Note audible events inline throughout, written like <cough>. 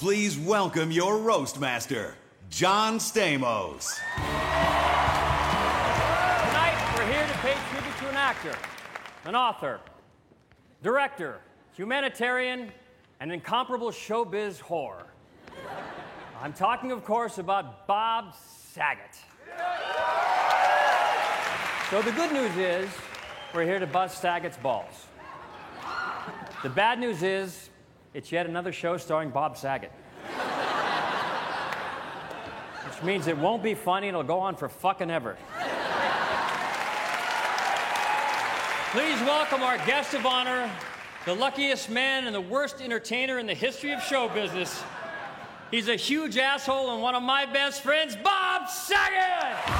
Please welcome your roast master, John Stamos. Tonight, we're here to pay tribute to an actor, an author, director, humanitarian, and incomparable showbiz whore. I'm talking, of course, about Bob Saget. So the good news is, we're here to bust Saget's balls. The bad news is, it's yet another show starring Bob Saget. Which means it won't be funny and it'll go on for fucking ever. Please welcome our guest of honor, the luckiest man and the worst entertainer in the history of show business. He's a huge asshole and one of my best friends, Bob Saget!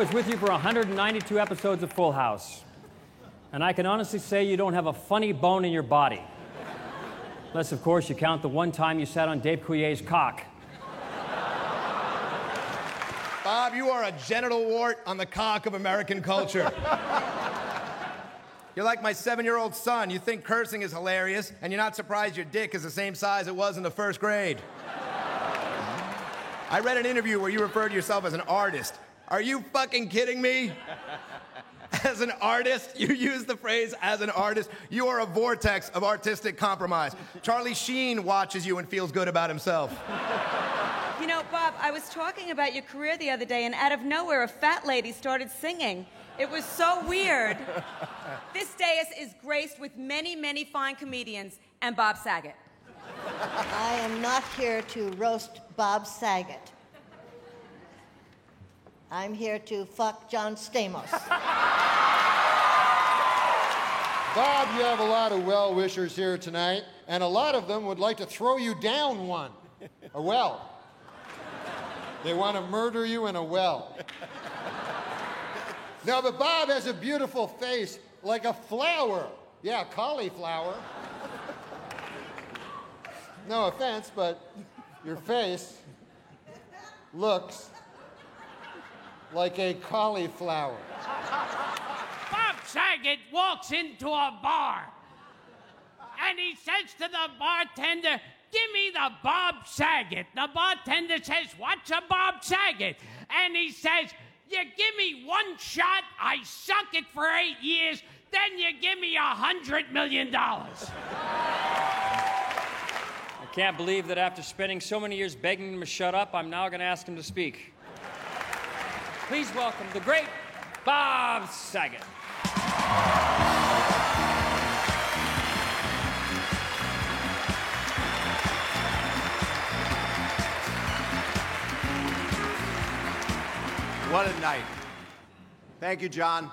Was with you for 192 episodes of Full House. And I can honestly say you don't have a funny bone in your body. Unless, of course, you count the one time you sat on Dave Couillet's cock. Bob, you are a genital wart on the cock of American culture. You're like my seven year old son. You think cursing is hilarious, and you're not surprised your dick is the same size it was in the first grade. I read an interview where you referred to yourself as an artist. Are you fucking kidding me? <laughs> As an artist, <laughs> you use the phrase as an artist. You are a vortex of artistic compromise. Charlie Sheen watches you and feels good about himself. You know, Bob, I was talking about your career the other day, and out of nowhere, a fat lady started singing. It was so weird. <laughs> this dais is graced with many, many fine comedians and Bob Saget. I am not here to roast Bob Saget. I'm here to fuck John Stamos. <laughs> Bob, you have a lot of well wishers here tonight, and a lot of them would like to throw you down one. A well. They want to murder you in a well. <laughs> No, but Bob has a beautiful face, like a flower. Yeah, cauliflower. <laughs> No offense, but your face looks like a cauliflower. Bob Saget walks into a bar and he says to the bartender, Give me the Bob Saget. The bartender says, What's a Bob Saget? And he says, You give me one shot, I suck it for eight years, then you give me a hundred million dollars. I can't believe that after spending so many years begging him to shut up, I'm now going to ask him to speak. Please welcome the great Bob Saget. What a night. Thank you, John.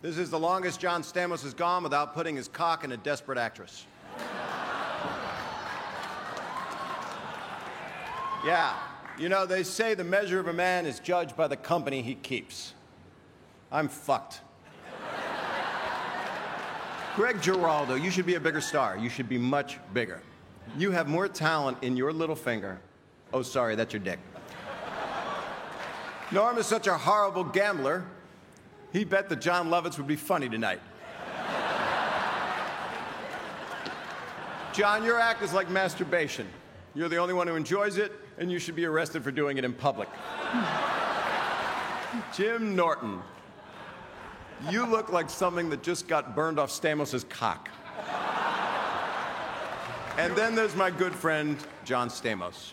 This is the longest John Stamos has gone without putting his cock in a desperate actress. <laughs> Yeah, you know, they say the measure of a man is judged by the company he keeps. I'm fucked. <laughs> Greg Giraldo, you should be a bigger star. You should be much bigger. You have more talent in your little finger. Oh, sorry, that's your dick. Norm is such a horrible gambler, he bet that John Lovitz would be funny tonight. John, your act is like masturbation. You're the only one who enjoys it, and you should be arrested for doing it in public. Hmm. Jim Norton, you look like something that just got burned off Stamos's cock. And then there's my good friend, John Stamos.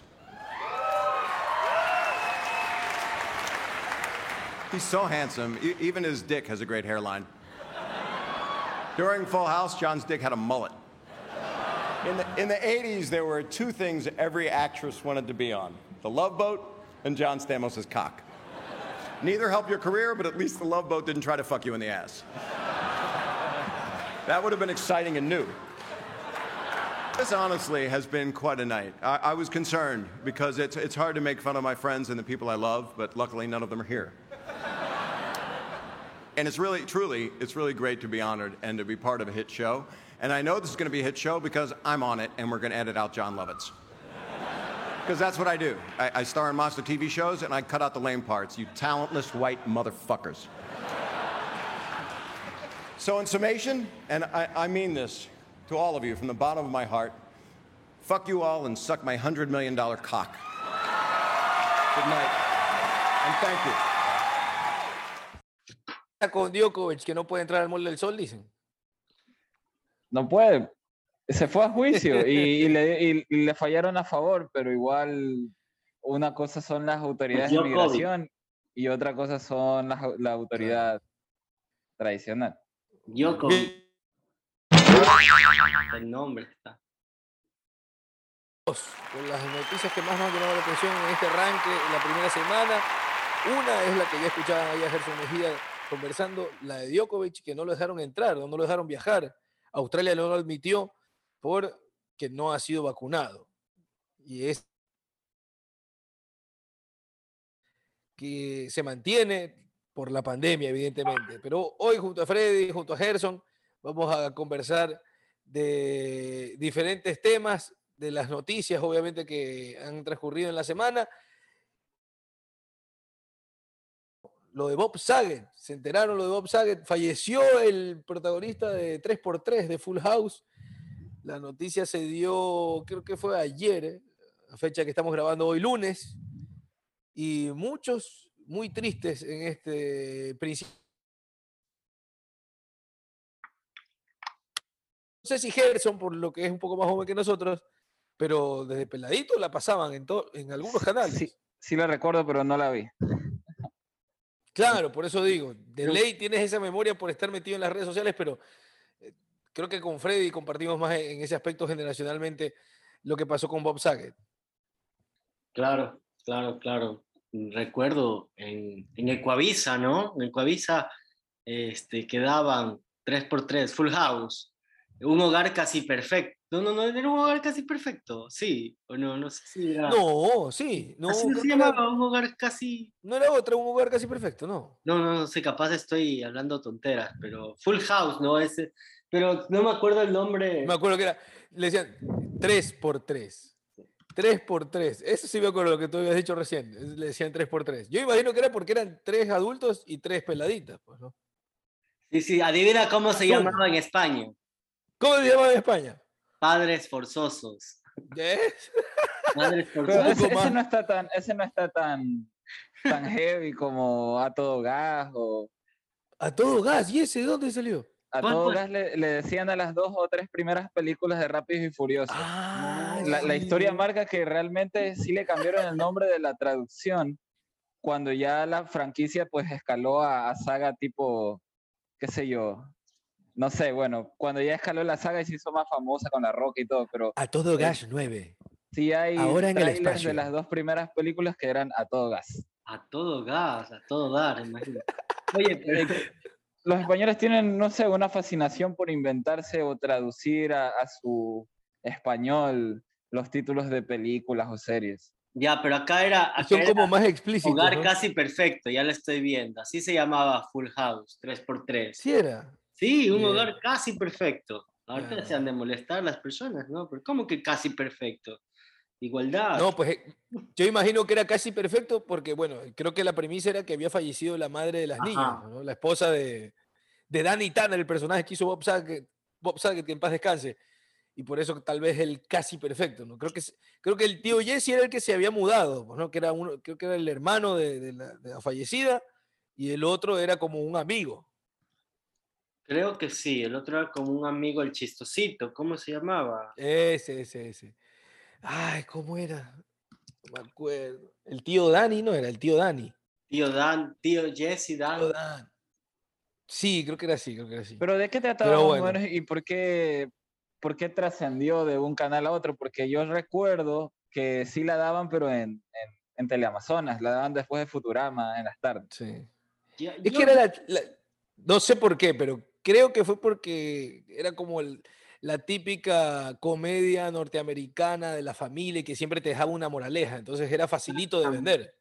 He's so handsome. E- even his dick has a great hairline. During Full House, John's dick had a mullet. In the, in the 80s, there were two things every actress wanted to be on the Love Boat and John Stamos' cock. Neither helped your career, but at least the Love Boat didn't try to fuck you in the ass. That would have been exciting and new. This honestly has been quite a night. I, I was concerned because it's, it's hard to make fun of my friends and the people I love, but luckily none of them are here. and it's really, truly, it's really great to be honored and to be part of a hit show. And I know this is going to be a hit show because I'm on it and we're going to edit out John Lovitz. Because that's what I do. I, I star in monster TV shows and I cut out the lame parts, you talentless white motherfuckers. So, in summation, and I, I mean this to all of you from the bottom of my heart, fuck you all and suck my $100 million cock. Good night. And thank you. con Djokovic que no puede entrar al Mall del Sol, dicen. No puede. Se fue a juicio y, <laughs> y le, y- y le fallaron a favor, pero igual una cosa son las autoridades de migración y otra cosa son las la autoridad tradicional. Yoko. El nombre está. Con las noticias que más nos han llamado la atención en este arranque, en la primera semana. Una es la que ya escuchaban ahí a Gerson Mejía conversando, la de Djokovic, que no lo dejaron entrar, no lo dejaron viajar. Australia no lo admitió porque no ha sido vacunado. Y es que se mantiene por la pandemia, evidentemente. Pero hoy junto a Freddy, junto a Gerson, vamos a conversar de diferentes temas, de las noticias, obviamente, que han transcurrido en la semana. Lo de Bob Saget, se enteraron lo de Bob Saget, falleció el protagonista de 3x3 de Full House. La noticia se dio, creo que fue ayer, eh, a fecha que estamos grabando hoy lunes, y muchos muy tristes en este principio. No sé si Gerson, por lo que es un poco más joven que nosotros, pero desde peladito la pasaban en, en algunos canales. Sí, sí la recuerdo, pero no la vi. Claro, por eso digo, de ley tienes esa memoria por estar metido en las redes sociales, pero eh, creo que con Freddy compartimos más en ese aspecto generacionalmente lo que pasó con Bob Saget. Claro, claro, claro. Recuerdo en, en Ecuavisa, ¿no? En Ecuavisa este, quedaban 3x3, full house, un hogar casi perfecto. No, no, no, era un hogar casi perfecto, sí, o no, no sé si era... No, sí, no, Así creo se llamaba, un hogar casi... no era otra, un hogar casi perfecto, no. No, no, no sé, capaz estoy hablando tonteras, pero Full House, ¿no? Ese, pero no me acuerdo el nombre. Me acuerdo que era, le decían 3 por 3 3 por 3 Eso sí me acuerdo lo que tú habías dicho recién. Le decían 3 por 3 Yo imagino que era porque eran tres adultos y tres peladitas. Pues, ¿no? Sí, sí, adivina cómo se llamaba en España. ¿Cómo se llama en España? Padres forzosos. ¿Ves? Padres <laughs> forzosos. ese, no está tan, ese no está tan, tan heavy como a todo gas o A todo gas. ¿Y ese de dónde salió? a ¿Cuál todo gas le, le decían a las dos o tres primeras películas de Rápidos y Furiosos. Ah, la, historia marca que realmente sí le cambiaron el nombre de la traducción cuando ya la franquicia pues escaló a, a saga tipo, qué sé yo, no sé, bueno, cuando ya escaló la saga y se hizo más famosa con la roca y todo, pero A todo gas 9. sí hay Ahora en el espacio. de las dos primeras películas que eran a todo gas. A todo gas, a todo dar, imagínate. Oye, pero <laughs> Los españoles tienen, no sé, una fascinación por inventarse o traducir a, a su español los títulos de películas o series. ya, pero acá era, acá son era como más explícitos. hogar ¿no? casi perfecto, ya lo estoy viendo. Así se llamaba Full House, 3x3. Sí era. Sí, un Bien. hogar casi perfecto. Ahorita Claro. se han de molestar las personas, ¿no? Pero ¿cómo que casi perfecto? Igualdad. No, pues eh, yo imagino que era casi perfecto porque, bueno, creo que la premisa era que había fallecido la madre de las Ajá. niñas, ¿no? la esposa de, de Danny Tanner, el personaje que hizo Bob Saget, Bob Saget, que en paz descanse. Y por eso tal vez el casi perfecto, ¿no? Creo que, creo que el tío Jesse era el que se había mudado, pues, ¿no? Que era uno, creo que era el hermano de, de la, de la fallecida y el otro era como un amigo. Creo que sí, el otro era como un amigo, el chistosito, ¿cómo se llamaba? Ese, ese, ese. Ay, ¿cómo era? No me acuerdo. El tío Dani, no era el tío Dani. Tío Dan, tío Jesse Dan. Tío Dan. Sí, creo que era así, creo que era así. Pero ¿de qué trataba bueno. y por qué, por qué trascendió de un canal a otro? Porque yo recuerdo que sí la daban, pero en, en, en Teleamazonas, la daban después de Futurama en las tardes. Sí. Es yo- que era la, la- No sé por qué, pero creo que fue porque era como el, la típica comedia norteamericana de la familia que siempre te dejaba una moraleja, entonces era facilito de vender.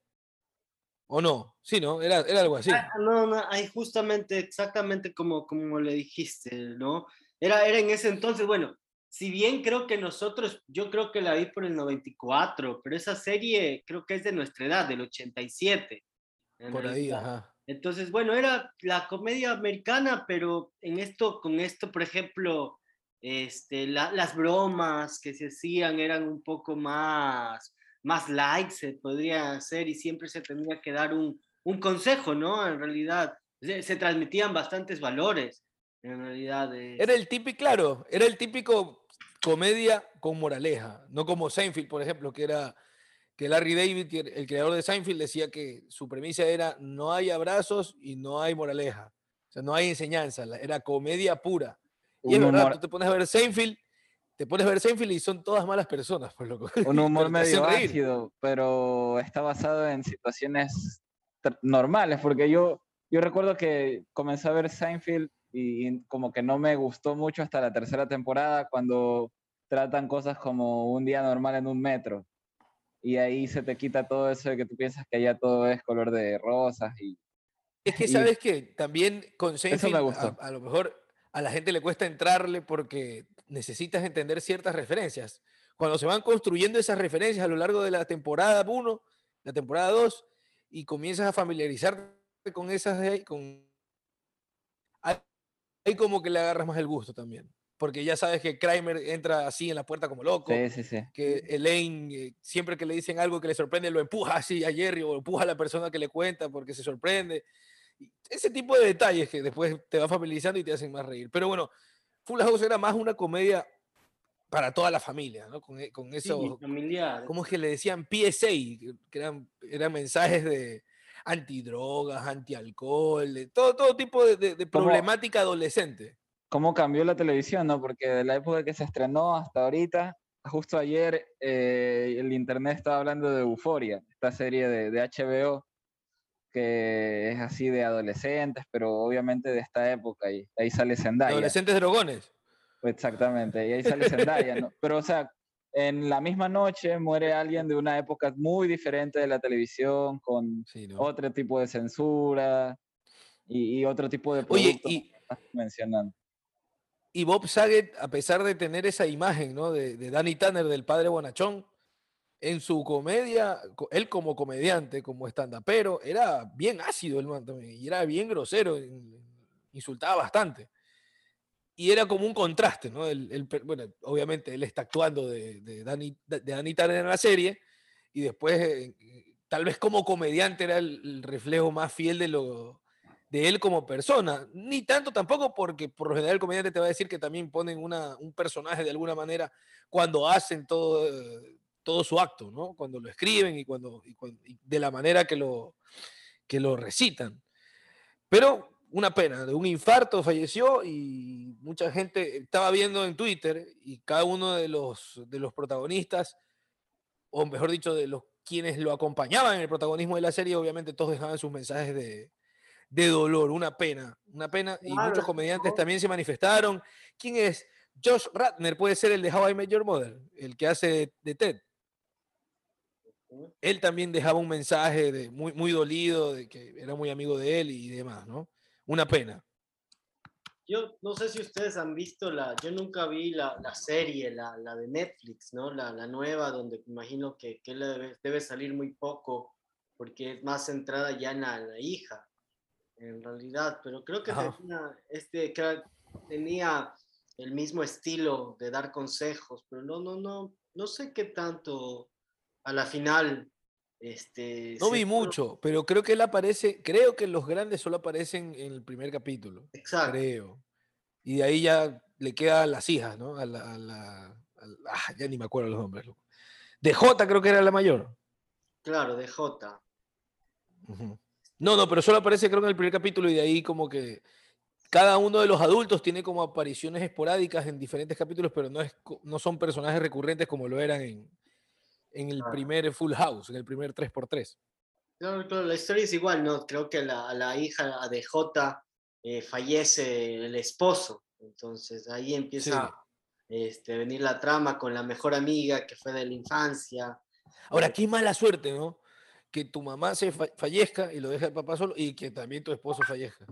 ¿O no? Sí, ¿no? Era, era algo así. Ah, no, no, ahí justamente, exactamente como, como le dijiste, ¿no? Era, era en ese entonces, bueno, si bien creo que nosotros, yo creo que la vi por el 94, pero esa serie creo que es de nuestra edad, del 87. en Por ahí, ajá. Entonces, bueno, era la comedia americana, pero en esto, con esto, por ejemplo, este, la- las bromas que se hacían eran un poco más, más light, se podría hacer, y siempre se tenía que dar un, un consejo, ¿no? En realidad, se, transmitían bastantes valores, en realidad. Era el típico, claro, era el típico comedia con moraleja, no como Seinfeld, por ejemplo, que era que Larry David, el creador de Seinfeld, decía que su premisa era no hay abrazos y no hay moraleja, o sea, no hay enseñanza, era comedia pura. Y es verdad, tú te pones a ver Seinfeld, te pones a ver Seinfeld y son todas malas personas, por loco. <laughs> Un humor medio ácido, pero está basado en situaciones normales, porque yo, yo recuerdo que comencé a ver Seinfeld y como que no me gustó mucho hasta la tercera temporada cuando tratan cosas como un día normal en un metro. Y ahí se te quita todo eso de que tú piensas que allá todo es color de rosas y Es que Y- sabes que también con Seinfeld a-. A, lo mejor a la gente le cuesta entrarle porque necesitas entender ciertas referencias. Cuando se van construyendo esas referencias a lo largo de la temporada 1, la temporada 2, y comienzas a familiarizarte con esas con ahí como que le agarras más el gusto también. Porque ya sabes que Kramer entra así en la puerta como loco, sí, sí, sí. que Elaine, eh, siempre que le dicen algo que le sorprende, lo empuja así a Jerry o empuja a la persona que le cuenta porque se sorprende. Ese tipo de detalles que después te van familiarizando y te hacen más reír. Pero bueno, Full House era más una comedia para toda la familia, ¿no? Con, e- con sí, eso, familiar. ¿cómo es que le decían PSA? Que eran, eran mensajes de antidrogas, antialcohol, de todo, todo tipo de, de- de problemática adolescente. Cómo cambió la televisión, ¿no? Porque de la época que se estrenó hasta ahorita, justo ayer eh, el internet estaba hablando de Euforia, esta serie de, de HBO que es así de adolescentes, pero obviamente de esta época y ahí sale Zendaya. Adolescentes drogones. Exactamente, y ahí sale <laughs> Zendaya, ¿no? Pero o sea, en la misma noche muere alguien de una época muy diferente de la televisión, con Sí, ¿no? otro tipo de censura y, y otro tipo de Oye, productos y, que estás mencionando. Y Bob Saget, a pesar de tener esa imagen, ¿no? De, Danny Tanner, del padre bonachón, en su comedia, co- él como comediante, como pero era bien ácido el man y era bien grosero, in- insultaba bastante. Y era como un contraste, ¿no? El, el bueno, obviamente él está actuando de, Danny, de Danny Tanner en la serie, y después, eh, tal vez como comediante era el, el reflejo más fiel de lo, de él como persona. Ni tanto tampoco porque por lo general el comediante te va a decir que también ponen una, un personaje de alguna manera cuando hacen todo, eh, todo su acto, ¿no? Cuando lo escriben y, cuando, de la manera que lo, que lo recitan. Pero una pena, de un infarto falleció y mucha gente estaba viendo en Twitter y cada uno de los, de los protagonistas, o mejor dicho, de los quienes lo acompañaban en el protagonismo de la serie, obviamente todos dejaban sus mensajes de, de dolor, una pena, una pena. Y Claro, muchos es comediantes también se manifestaron. ¿Quién es? Josh Ratner puede ser el de How I Met Your Mother, el que hace de, de Ted. Él también dejaba un mensaje de muy, muy dolido, de que era muy amigo de él y demás, ¿no? Una pena. Yo no sé si ustedes han visto la, yo nunca vi la, la serie, la, la de Netflix, ¿no? La, la nueva, donde imagino que, que debe, debe salir muy poco, porque es más centrada ya en la, la hija, en realidad, pero creo que Ajá. tenía, este, que tenía el mismo estilo de dar consejos, pero no, no, no, no sé qué tanto a la final, este... No vi fueron- mucho, pero creo que él aparece, creo que los grandes solo aparecen en el primer capítulo. Exacto. Creo. Y de ahí ya le quedan las hijas, ¿no? A la, a la- ah, ya ni me acuerdo los nombres. loco. De J creo que era la mayor. Claro, de J. Ujú. No, no, pero solo aparece creo en el primer capítulo y de ahí como que cada uno de los adultos tiene como apariciones esporádicas en diferentes capítulos, pero no, es, no son personajes recurrentes como lo eran en, en el Claro. primer Full House, en el primer 3x3. Claro, claro, la historia es igual, ¿no? Creo que la, la hija de J eh, fallece el esposo, entonces ahí empieza este, venir la trama con la mejor amiga que fue de la infancia. Ahora, qué mala suerte, ¿no? Que tu mamá se fa- fallezca y lo deja el papá solo y que también tu esposo fallezca.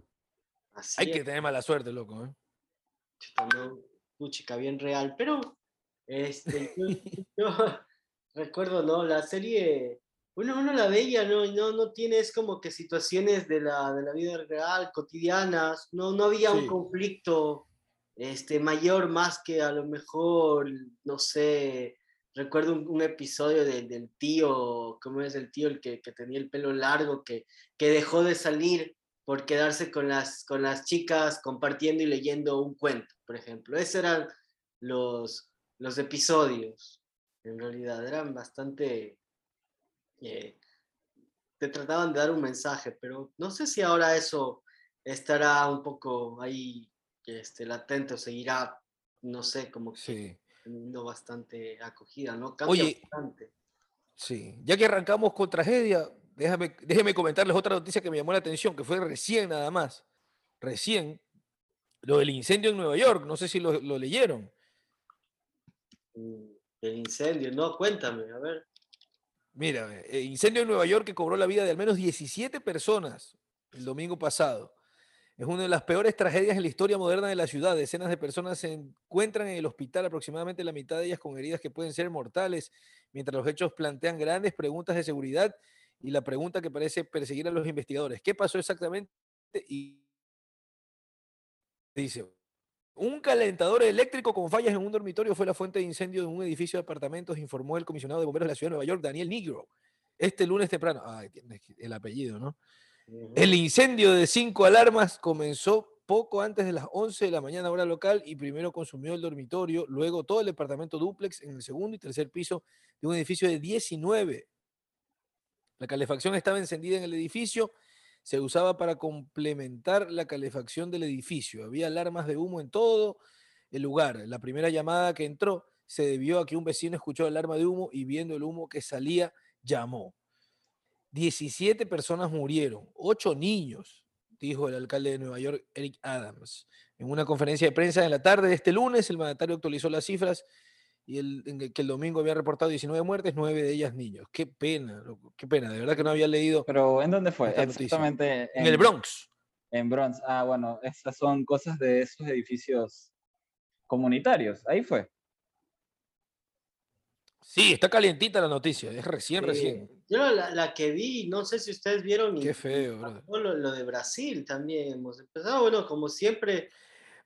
Así Hay que tener mala suerte, loco, ¿eh? Puchica, bien real. Pero, este, yo, <laughs> yo recuerdo, ¿no? La serie, uno, uno la veía, ¿no? No, no tiene, es como que situaciones de la, de la vida real, cotidianas, no, no había un conflicto este, mayor más que a lo mejor, no sé, recuerdo un, episodio de- del tío, ¿cómo es el tío? El que, que tenía el pelo largo, que, que dejó de salir por quedarse con las, con las chicas compartiendo y leyendo un cuento, por ejemplo. Esos eran los, los episodios, en realidad, eran bastante... eh, te trataban de dar un mensaje, pero no sé si ahora eso estará un poco ahí este, latente o seguirá, no sé, como que Sí. Teniendo bastante acogida, ¿no? Cambia Oye, bastante. Sí, ya que arrancamos con tragedia, déjame, déjeme comentarles otra noticia que me llamó la atención, que fue recién nada más. Recién, lo del incendio en Nueva York, no sé si lo, lo leyeron. Mm, El incendio, no, cuéntame, a ver. Mira, eh, incendio en Nueva York que cobró la vida de al menos 17 personas el domingo pasado. Es una de las peores tragedias en la historia moderna de la ciudad. Decenas de personas se encuentran en el hospital, aproximadamente la mitad de ellas con heridas que pueden ser mortales, mientras los hechos plantean grandes preguntas de seguridad y la pregunta que parece perseguir a los investigadores. ¿Qué pasó exactamente? Dice, un calentador eléctrico con fallas en un dormitorio fue la fuente de incendio de un edificio de apartamentos, informó el comisionado de bomberos de la ciudad de Nueva York, Daniel Negro, este lunes temprano. El apellido, ¿no? El incendio de cinco alarmas comenzó poco antes de las 11 de la mañana hora local y primero consumió el dormitorio, luego todo el departamento dúplex en el segundo y tercer piso de un edificio de 19. La calefacción estaba encendida en el edificio, se usaba para complementar la calefacción del edificio. Había alarmas de humo en todo el lugar. La primera llamada que entró se debió a que un vecino escuchó alarma de humo y viendo el humo que salía, llamó. 17 personas murieron, 8 niños, dijo el alcalde de Nueva York, Eric Adams. En una conferencia de prensa en la tarde de este lunes, el mandatario actualizó las cifras y el, en el que el domingo había reportado 19 muertes, 9 de ellas niños. Qué pena, loco, qué pena, de verdad que no había leído. Pero ¿en dónde fue? Exactamente. En el Bronx. En Bronx. Ah, bueno, esas son cosas de esos edificios comunitarios. Ahí fue. Sí, está calientita la noticia, es recién, recién. Yo la, la que vi, no sé si ustedes vieron. y- Qué feo, pasó Lo, lo de Brasil también hemos empezado, bueno, como siempre.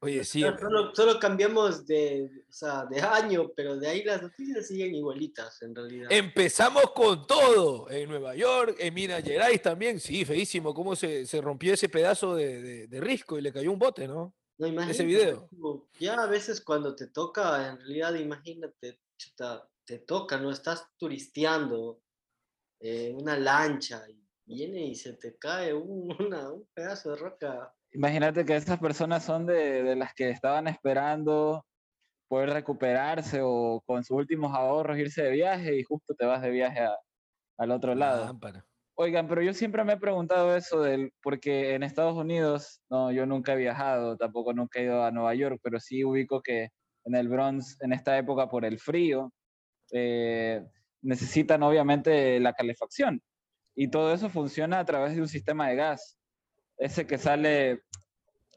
Oye, sí, solo- Solo, cambiamos de, o sea, de año, pero de ahí las noticias siguen igualitas, en realidad. Empezamos con todo. En Nueva York, en Minas Gerais también. Sí, feísimo cómo se, se rompió ese pedazo de, de- de risco y le cayó un bote, ¿no? No, Ese imagínate, video. como Ya a veces cuando te toca, en realidad, imagínate, chuta, te toca, ¿no? Estás turisteando en una lancha y viene y se te cae un, <laughs> una- un pedazo de roca. Imagínate que esas personas son de, de las que estaban esperando poder recuperarse o con sus últimos ahorros irse de viaje y justo te vas de viaje a- al otro lado. Lámpara. Oigan, pero yo siempre me he preguntado eso del, porque en Estados Unidos, no, yo nunca he viajado, tampoco nunca he ido a Nueva York, pero sí ubico que en el Bronx, en esta época por el frío, eh, necesitan obviamente la calefacción. Y todo eso funciona a través de un sistema de gas. Ese que sale,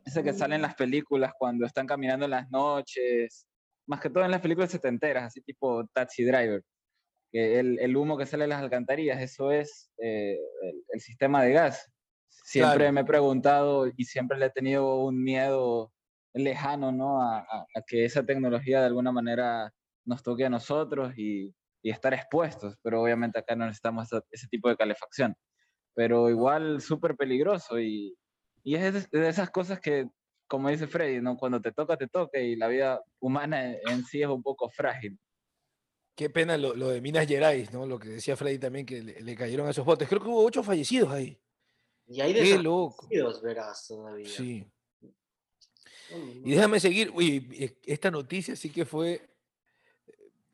ese que sale en las películas cuando están caminando en las noches, más que todo en las películas setenteras, así tipo Taxi Driver que el, el humo que sale de las alcantarillas, eso es eh, el, el sistema de gas. Siempre Claro. me he preguntado y siempre le he tenido un miedo lejano, ¿no? A, a- a que esa tecnología de alguna manera nos toque a nosotros y, y estar expuestos, pero obviamente acá no necesitamos ese tipo de calefacción. Pero igual súper peligroso y, y es de- esas cosas que, como dice Freddy, ¿no? Cuando te toca, te toca y la vida humana en sí es un poco frágil. Qué pena lo, lo de Minas Gerais, ¿no? Lo que decía Freddy también, que le, le cayeron a esos botes. Creo que hubo ocho fallecidos ahí. Y hay Qué loco. verás, todavía. Sí. Y déjame seguir. Uy, e- esta noticia sí que fue.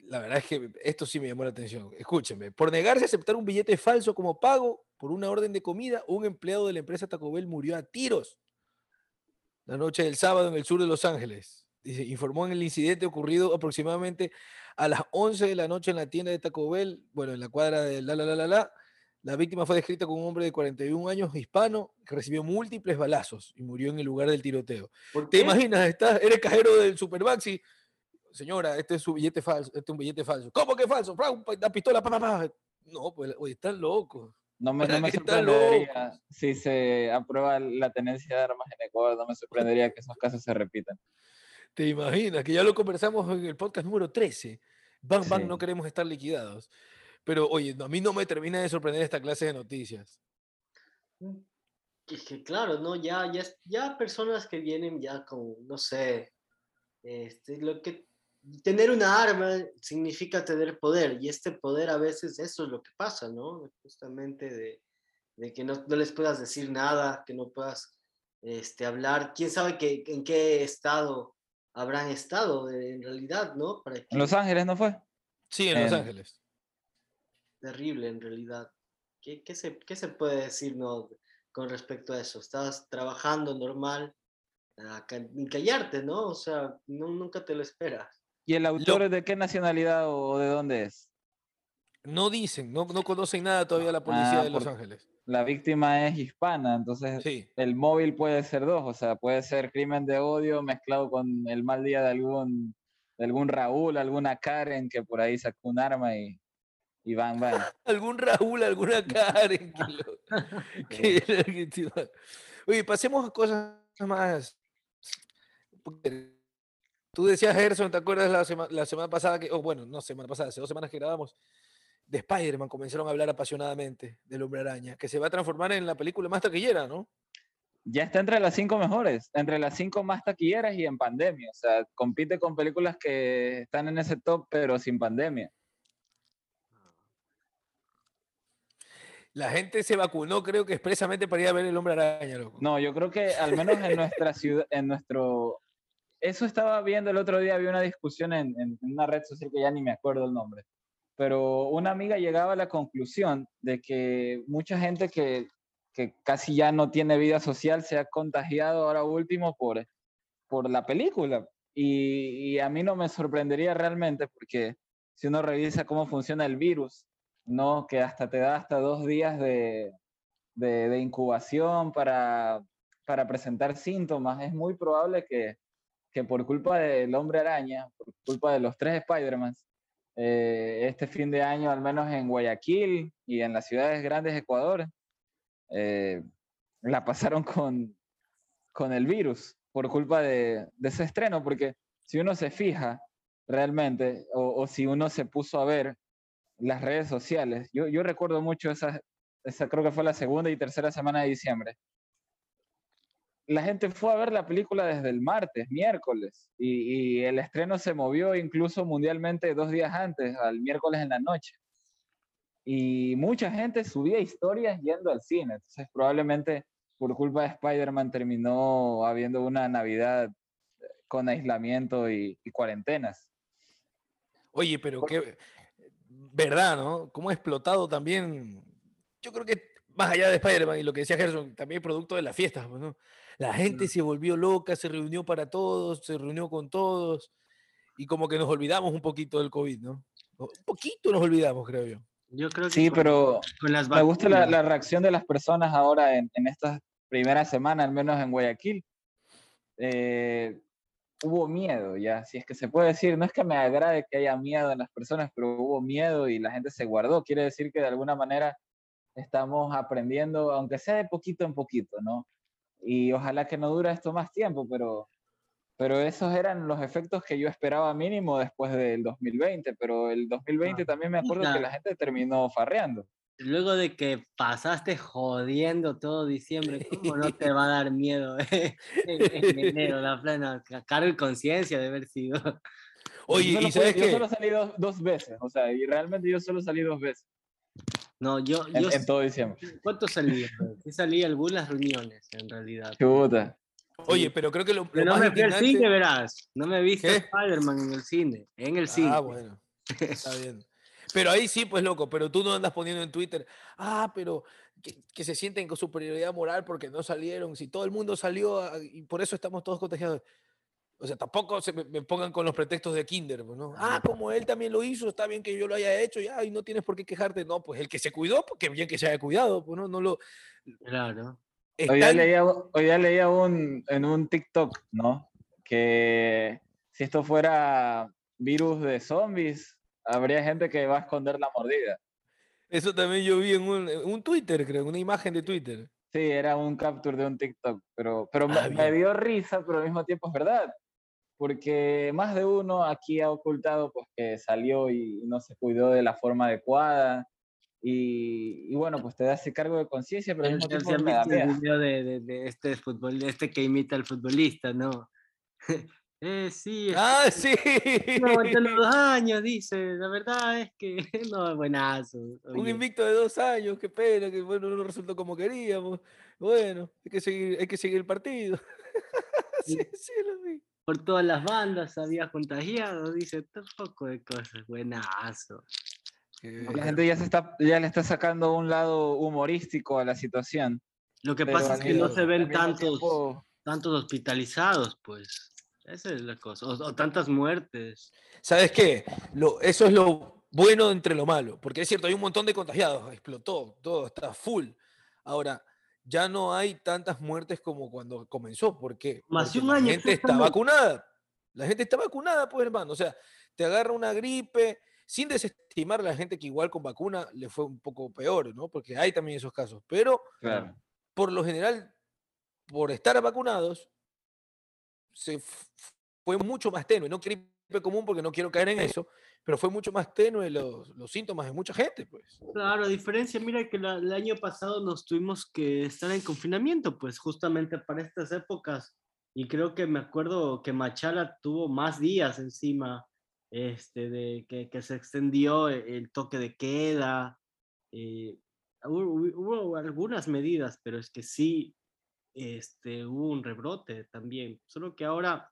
La verdad es que esto sí me llamó la atención. Escúchenme. Por negarse a aceptar un billete falso como pago por una orden de comida, un empleado de la empresa Taco Bell murió a tiros la noche del sábado en el sur de Los Ángeles. dice, informó en el incidente ocurrido aproximadamente a las 11 de la noche en la tienda de Taco Bell, bueno, en la cuadra de la la la la la. La víctima fue descrita como un hombre de 41 años, hispano, que recibió múltiples balazos y murió en el lugar del tiroteo. ¿Te qué? imaginas? Estás, eres cajero del Supermaxi. Señora, este es su billete falso, este es un billete falso. ¿Cómo que falso? La pistola, pa, pa, pa. No, pues, oye, están locos. No me, no ¿Para me sorprendería si se aprueba la tenencia de armas en Ecuador, no me sorprendería que esos casos se repitan. ¿Te imaginas? Que ya lo conversamos en el podcast número 13. Bang, bang, Sí. no queremos estar liquidados. Pero, oye, no, a mí no me termina de sorprender esta clase de noticias. Es que claro, ¿no? Ya, ya, ya personas que vienen ya con, no sé, este, lo que tener una arma significa tener poder y este poder a veces eso es lo que pasa, ¿no? Justamente de, de que no, no les puedas decir nada, que no puedas este, hablar, quién sabe que, en qué estado habrán estado en realidad, ¿no? Para En Los Ángeles, ¿no fue? Sí, en Los Ángeles. terrible en realidad. ¿Qué, qué se, qué se puede decir no, con respecto a eso? Estás trabajando normal, a callarte, ¿no? O sea, no, nunca te lo esperas. ¿Y el autor es de qué nacionalidad o de dónde es? No dicen, no, no conocen nada todavía la policía Ah, de Los Ángeles. La víctima es hispana, entonces Sí. el móvil puede ser dos, o sea, puede ser crimen de odio mezclado con el mal día de algún, de algún Raúl, alguna Karen que por ahí sacó un arma y, y van, van. <laughs> Algún Raúl, alguna <laughs> Karen. que lo- <laughs> Oye, pasemos a cosas más. Tú decías, Gerson, ¿te acuerdas la, sema- la semana pasada que, o bueno, no semana pasada, hace dos semanas que grabamos, de Spider-Man comenzaron a hablar apasionadamente del Hombre Araña, que se va a transformar en la película más taquillera, ¿no? Ya está entre las cinco mejores, entre las cinco más taquilleras y en pandemia, o sea, compite con películas que están en ese top pero sin pandemia. La gente se vacunó, creo que expresamente para ir a ver el Hombre Araña, loco. No, yo creo que al menos en nuestra ciudad, en nuestro... Eso estaba viendo el otro día, había una discusión en, una red social que ya ni me acuerdo el nombre, pero una amiga llegaba a la conclusión de que mucha gente que, que casi ya no tiene vida social se ha contagiado ahora último por, por la película. Y, y a mí no me sorprendería realmente porque si uno revisa cómo funciona el virus, ¿no? que hasta te da hasta dos días de, de, de incubación para, para presentar síntomas, es muy probable que, que por culpa del hombre araña, por culpa de los tres Spider-Man, eh, este fin de año, al menos en Guayaquil y en las ciudades grandes de Ecuador, eh, la pasaron con, con el virus por culpa de, ese estreno, porque si uno se fija realmente, o, o si uno se puso a ver las redes sociales, yo, yo recuerdo mucho esa, esa, creo que fue la segunda y tercera semana de diciembre, la gente fue a ver la película desde el martes, miércoles, y, y, el estreno se movió incluso mundialmente dos días antes, al miércoles en la noche. Y mucha gente subía historias yendo al cine, entonces probablemente por culpa de Spider-Man terminó habiendo una Navidad con aislamiento y, y cuarentenas. Oye, pero qué verdad, ¿no? Cómo ha explotado también. Yo creo que más allá de Spider-Man y lo que decía Gerson, también producto de las fiestas, ¿no? La gente mm. se volvió loca, se reunió para todos, se reunió con todos y como que nos olvidamos un poquito del COVID, ¿no? Un poquito nos olvidamos, creo yo. Yo creo que sí, con, pero con las me gusta la, la, reacción de las personas ahora en, en estas primeras semanas, al menos en Guayaquil. Eh, hubo miedo, ya, si es que se puede decir, no es que me agrade que haya miedo en las personas, pero hubo miedo y la gente se guardó. Quiere decir que de alguna manera estamos aprendiendo, aunque sea de poquito en poquito, ¿no? Y ojalá que no dure esto más tiempo, pero, pero esos eran los efectos que yo esperaba mínimo después del 2020, pero el 2020 también me acuerdo que la gente terminó farreando. Luego de que pasaste jodiendo todo diciembre, ¿cómo no te va a dar miedo eh? <laughs> en, en, enero? La plena, cargo de conciencia de haber sido. Oye, yo solo, ¿y sabes yo qué? solo salí dos, dos, veces, o sea, y realmente yo solo salí dos veces. No, yo. En, yo en todo diciembre. ¿Cuánto salí? Sí salí algunas reuniones, en realidad. Chuta. Oye, pero creo que lo, Pero lo no más me fui al cine, verás. No me viste ¿Qué? Spider-Man en el cine. En el cine. Ah, bueno. Está bien. Pero ahí sí, pues loco, pero tú no andas poniendo en Twitter, ah, pero que, que se sienten con superioridad moral porque no salieron, si todo el mundo salió ah, y por eso estamos todos contagiados. O sea, tampoco se me, me pongan con los pretextos de Kinder, pues, ¿no? Ah, como él también lo hizo, está bien que yo lo haya hecho, ya, y no tienes por qué quejarte. No, pues el que se cuidó, pues que bien que se haya cuidado, pues no, no lo. Claro. Hoy día Están- leía, hoy leía un, en un TikTok, ¿no? Que si esto fuera virus de zombies, habría gente que va a esconder la mordida. Eso también yo vi en un, un Twitter, creo, una imagen de Twitter. Sí, era un capture de un TikTok, pero, pero me- Ah, me, bien. dio risa, pero al mismo tiempo es verdad. Porque más de uno aquí ha ocultado pues, que salió y no se cuidó de la forma adecuada. Y, y bueno, pues te da ese cargo de conciencia, pero al El, mismo tiempo video de, de, de este fútbol, de este que imita al futbolista, ¿no? <laughs> eh, sí, es- Ah, sí. no aguanté <laughs> los dos años, dice. La verdad es que <laughs> no, buenazo. Un oye. invicto de dos años, qué pena, que bueno, no resultó como queríamos. Bueno, hay que seguir, hay que seguir el partido. sí, sí, lo vi. Por todas las bandas había contagiado, dice, todo poco de cosas, buenazo. La gente ya, se está, ya le está sacando un lado humorístico a la situación. Lo que pero pasa es que no se ven tantos, tiempo- tantos hospitalizados, pues. Esa es la cosa. O, o tantas muertes. ¿Sabes qué? Lo, eso es lo bueno entre lo malo, porque es cierto, hay un montón de contagiados, explotó, todo está full. Ahora, ya no hay tantas muertes como cuando comenzó, ¿por qué? Más de Porque un la gente está vacunada. La gente está vacunada, pues, hermano. O sea, te agarra una gripe, sin desestimar a la gente que igual con vacuna le fue un poco peor, ¿no? Porque hay también esos casos. Pero Claro. por lo general, por estar vacunados, se fue mucho más tenue. No común porque no quiero caer en eso, pero fue mucho más tenue los, los síntomas de mucha gente, pues. Claro, a diferencia, mira que la- el año pasado nos tuvimos que estar en confinamiento, pues justamente para estas épocas. Y creo que me acuerdo que Machala tuvo más días encima, este, de que, que se extendió e- el toque de queda. eh, hubo- hubo algunas medidas, pero es que sí, este, hubo un rebrote también. Solo que ahora,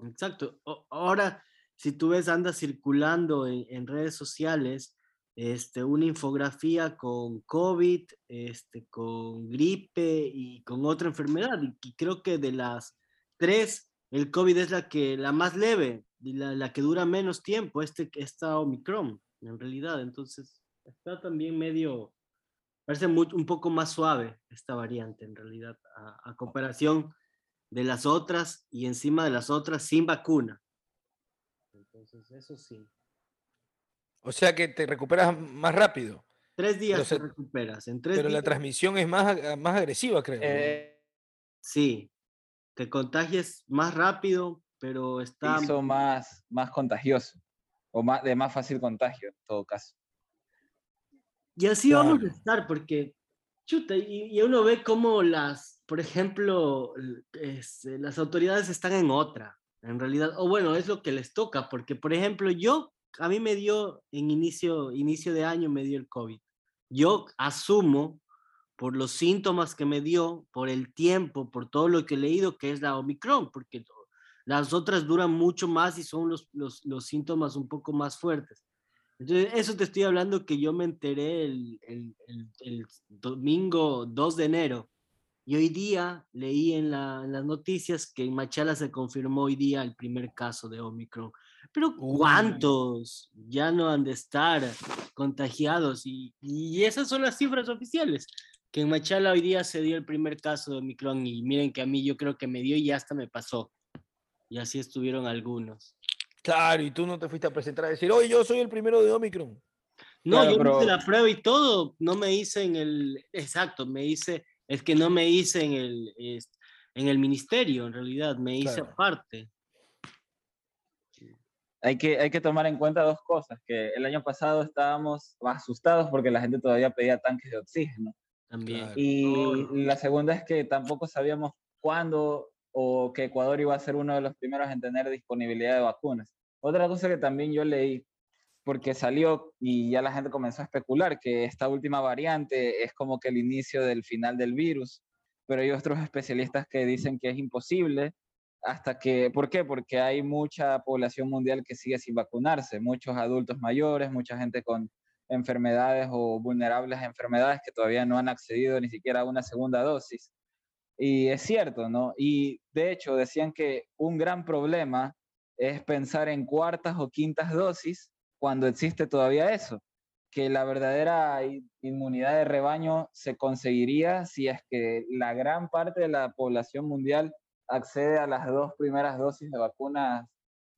exacto, ahora si tú ves, anda circulando en, redes sociales este, una infografía con COVID, este, con gripe y con otra enfermedad. Y, creo que de las tres, el COVID es la, que, la más leve la, la que dura menos tiempo, este, esta Omicron, en realidad. Entonces, está también medio, parece muy- un poco más suave esta variante, en realidad, a, a comparación de las otras y encima de las otras sin vacuna. Entonces, eso sí. O sea que te recuperas más rápido. Tres días se- te recuperas. En tres Pero la transmisión es más, más agresiva, creo. Eh, sí, te contagias más rápido, pero está... hizo más, más contagioso o más, de más fácil contagio en todo caso. Y así vamos a estar, porque, chuta, y, y uno ve cómo las, por ejemplo, este, las autoridades están en otra, en realidad, o bueno, es lo que les toca, porque, por ejemplo, yo, a mí me dio, en inicio, inicio de año me dio el COVID. Yo asumo, por los síntomas que me dio, por el tiempo, por todo lo que he leído, que es la Omicron, porque las otras duran mucho más y son los, los, los síntomas un poco más fuertes. Entonces, eso te estoy hablando que yo me enteré el, el- el- el domingo 2 de enero. Y hoy día leí en, la- en las noticias que en Machala se confirmó hoy día el primer caso de Omicron. Pero ¿cuántos ya no han de estar contagiados? Y, y esas son las cifras oficiales. Que en Machala hoy día se dio el primer caso de Omicron y miren que a mí yo creo que me dio y hasta me pasó. Y así estuvieron algunos. Claro, y tú no te fuiste a presentar a decir, oye, yo soy el primero de Omicron. No, Claro, yo me pero- hice la prueba y todo, no me hice en el, exacto, me hice, es que no me hice en el, es- en el ministerio, en realidad, me hice Claro. aparte. Hay que, hay que tomar en cuenta dos cosas, que el año pasado estábamos asustados porque la gente todavía pedía tanques de oxígeno. También. Claro. Y la segunda es que tampoco sabíamos cuándo o que Ecuador iba a ser uno de los primeros en tener disponibilidad de vacunas. Otra cosa que también yo leí, porque salió y ya la gente comenzó a especular que esta última variante es como que el inicio del final del virus, pero hay otros especialistas que dicen que es imposible hasta que, ¿por qué? Porque hay mucha población mundial que sigue sin vacunarse, muchos adultos mayores, mucha gente con enfermedades o vulnerables a enfermedades que todavía no han accedido ni siquiera a una segunda dosis. Y es cierto, ¿no? Y de hecho decían que un gran problema es pensar en cuartas o quintas dosis cuando existe todavía eso, que la verdadera inmunidad de rebaño se conseguiría si es que la gran parte de la población mundial accede a las dos primeras dosis de vacunas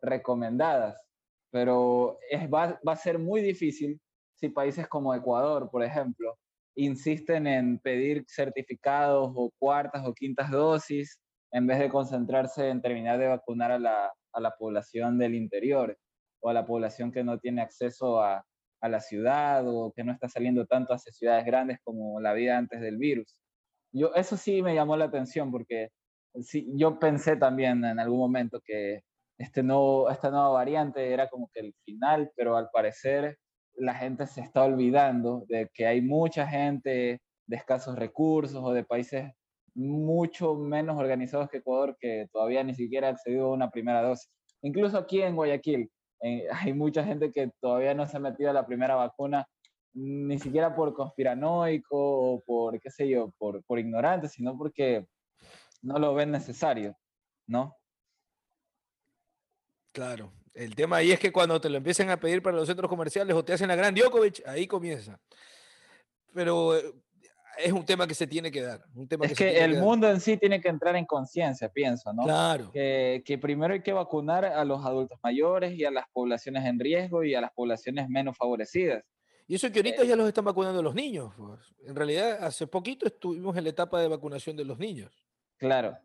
recomendadas. Pero va a ser muy difícil si países como Ecuador, por ejemplo, insisten en pedir certificados o cuartas o quintas dosis en vez de concentrarse en terminar de vacunar a la, a la población del interior o a la población que no tiene acceso a, a la ciudad o que no está saliendo tanto hacia ciudades grandes como la vida antes del virus. Yo, eso sí me llamó la atención porque sí, yo pensé también en algún momento que este no, esta nueva variante era como que el final, pero al parecer la gente se está olvidando de que hay mucha gente de escasos recursos o de países mucho menos organizados que Ecuador que todavía ni siquiera ha accedido a una primera dosis. Incluso aquí en Guayaquil eh, <laughs> hay mucha gente que todavía no se ha metido a la primera vacuna, ni siquiera por conspiranoico o por, qué sé yo, por, por ignorante, sino porque no lo ven necesario, ¿no? Claro. El tema ahí es que cuando te lo empiecen a pedir para los centros comerciales o te hacen la gran Djokovic, ahí comienza. Pero eh, es un tema que se tiene que dar. Un tema es que, el mundo en sí tiene que entrar en conciencia, pienso, ¿no? Claro. Que, que, primero hay que vacunar a los adultos mayores y a las poblaciones en riesgo y a las poblaciones menos favorecidas. Y eso que ahorita eh, ya los están vacunando los niños. Pues. En realidad, hace poquito estuvimos en la etapa de vacunación de los niños. Claro.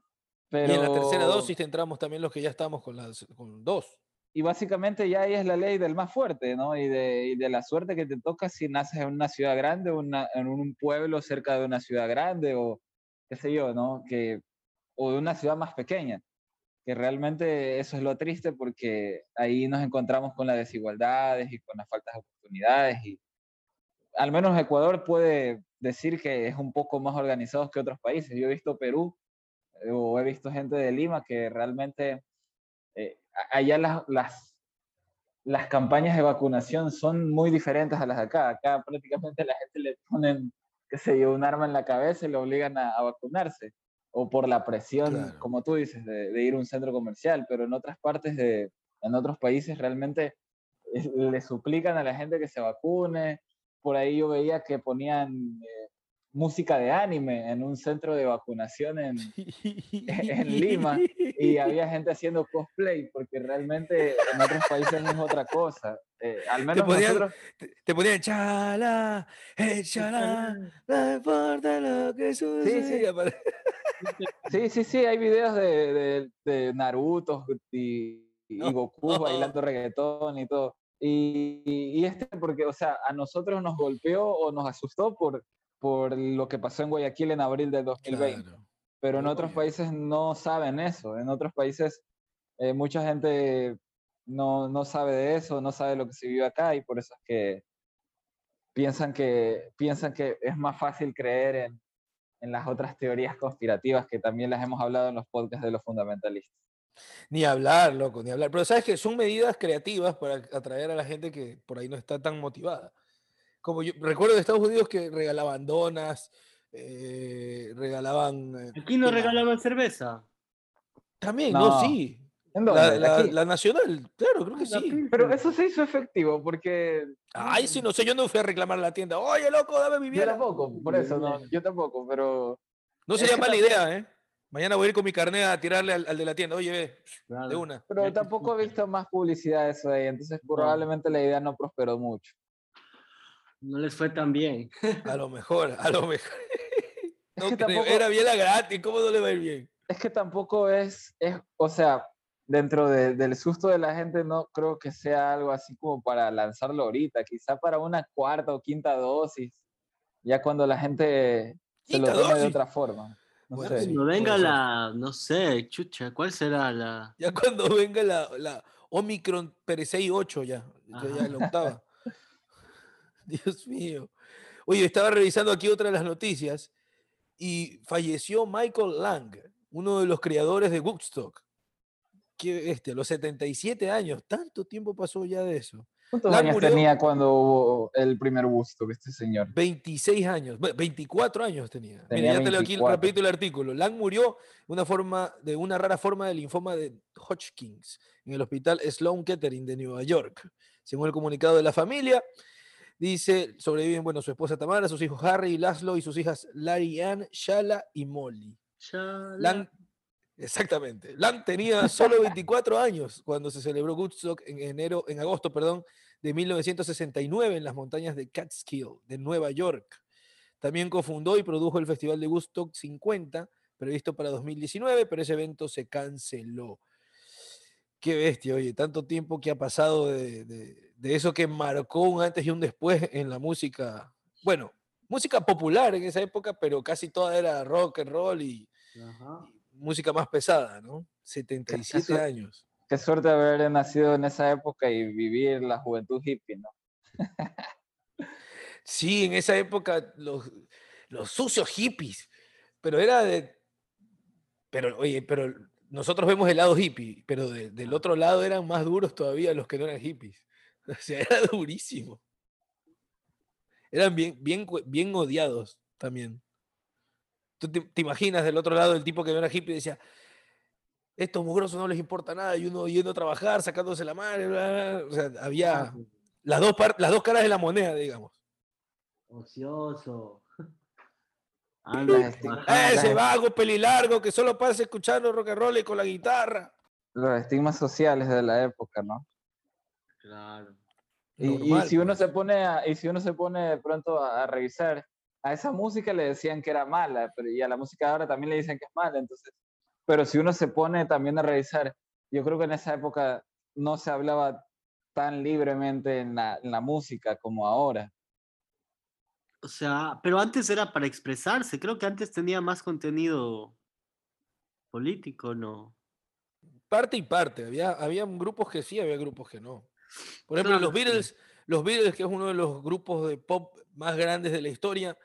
Pero... Y en la tercera dosis entramos también los que ya estamos con, las, con dos y básicamente ya ahí es la ley del más fuerte, ¿no? Y de, y de la suerte que te toca si naces en una ciudad grande, una, en un pueblo cerca de una ciudad grande o qué sé yo, ¿no? Que, o de una ciudad más pequeña, que realmente eso es lo triste porque ahí nos encontramos con las desigualdades y con las faltas de oportunidades y al menos Ecuador puede decir que es un poco más organizado que otros países. Yo he visto Perú eh, o he visto gente de Lima que realmente eh, allá las, las, las, campañas de vacunación son muy diferentes a las de acá. Acá prácticamente la gente le ponen, qué sé yo, un arma en la cabeza y le obligan a, vacunarse. O por la presión, como tú dices, de, ir a un centro comercial. Pero en otras partes de, en otros países realmente le suplican a la gente que se vacune. Por ahí yo veía que ponían eh, música de anime en un centro de vacunación en, <laughs> en, Lima y había gente haciendo cosplay porque realmente en otros países no es otra cosa. Eh, al menos te ponían, nosotros... te, ponían chala, chala, no importa lo que suceda. Sí, sí, sí, hay videos de, de, de Naruto y, y Goku bailando reggaetón y todo. Y, y, este, porque, o sea, a nosotros nos golpeó o nos asustó por, por lo que pasó en Guayaquil en abril de 2020. Pero en otros países no saben eso. En otros países eh, mucha gente no, no, sabe de eso, no sabe lo que se vive acá y por eso es que piensan que, piensan que es más fácil creer en, en las otras teorías conspirativas que también las hemos hablado en los podcasts de los fundamentalistas. Ni hablar, loco, ni hablar. Pero sabes que son medidas creativas para atraer a la gente que por ahí no está tan motivada como yo recuerdo de Estados Unidos que regalaban donas, eh, regalaban... Eh, Aquí no regalaban cerveza. También, no, sí. La, nacional, claro, creo que sí. Pero eso se hizo efectivo porque. Ay, sí, no sé, yo no fui a reclamar a la tienda. Oye, loco, dame mi vida. Yo tampoco, por eso, no, yo tampoco, pero. No <laughs> sería mala idea, ¿eh? Mañana voy a ir con mi carnet a tirarle al, de la tienda. Oye, ve, de una. Pero tampoco he visto más publicidad de eso ahí, entonces probablemente la idea no prosperó mucho no les fue tan bien. A lo mejor, a lo mejor. <laughs> Era bien la gratis, ¿cómo no le va a ir bien? Es que tampoco es, es o sea, dentro del susto de la gente no creo que sea algo así como para lanzarlo ahorita, quizá para una cuarta o quinta dosis, ya cuando la gente se lo tome de otra forma. No sé. Cuando venga la, no sé, chucha, ¿cuál será la? Ya cuando venga la, la Omicron Peresei 8 ya, ya la octava. <laughs> Dios mío. Oye, estaba revisando aquí otra de las noticias y falleció Michael Lang, uno de los creadores de Woodstock. Qué este, a los 77 años, tanto tiempo pasó ya de eso. ¿Cuántos Lan años murió- tenía cuando hubo el primer de este señor? 26 años, bu- 24 años tenía. Tenía Mira, ya te leo aquí 24. rapidito el artículo. Lang murió de una, forma, de una rara forma de linfoma de Hodgkins en el hospital Sloan Kettering de Nueva York. Según el comunicado de la familia, dice, sobreviven, bueno, su esposa Tamara, sus hijos Harry y Laszlo y sus hijas Larry Ann, Shala y Molly. Lang, exactamente. Lang tenía solo 24 años cuando se celebró Woodstock en enero, en agosto, perdón, de 1969 en las montañas de Catskill, de Nueva York. También cofundó y produjo el Festival de Woodstock 50, previsto para 2019, pero ese evento se canceló. Qué bestia, oye, tanto tiempo que ha pasado de, de- de eso que marcó un antes y un después en la música. Bueno, música popular en esa época, pero casi toda era rock and roll y, música más pesada, ¿no? 77 suer- años. Qué suerte haber nacido en esa época y vivir la juventud hippie, ¿no? <laughs> Sí, en esa época los, los sucios hippies, pero era de... Pero, oye, pero nosotros vemos el lado hippie, pero de- del otro lado eran más duros todavía los que no eran hippies. <laughs> O sea, era durísimo. Eran bien, bien, bien odiados también. Tú te, te imaginas del otro lado el tipo que no era hippie y decía, estos mugrosos no les importa nada, y uno yendo a trabajar, sacándose la madre, bla, bla, bla". o sea, había las dos, las dos caras de la moneda, digamos. Ocioso. <laughs> Las esti- Ese las- vago pelilargo que solo pasa escuchando rock and roll y con la guitarra. los estigmas sociales de la época, ¿no? Claro. Y, si uno pues. se pone a, y si uno se pone de pronto a, a revisar, a esa música le decían que era mala, pero y a la música de ahora también le dicen que es mala, entonces, pero si uno se pone también a revisar, yo creo que en esa época no se hablaba tan libremente en la, en la música como ahora. O sea, pero antes era para expresarse. Creo que antes tenía más contenido político, ¿no? Parte y parte. Había, había grupos que sí, había grupos que no. Por ejemplo, Claro, los. Beatles, los Beatles, que es uno de los grupos de pop más grandes de la historia,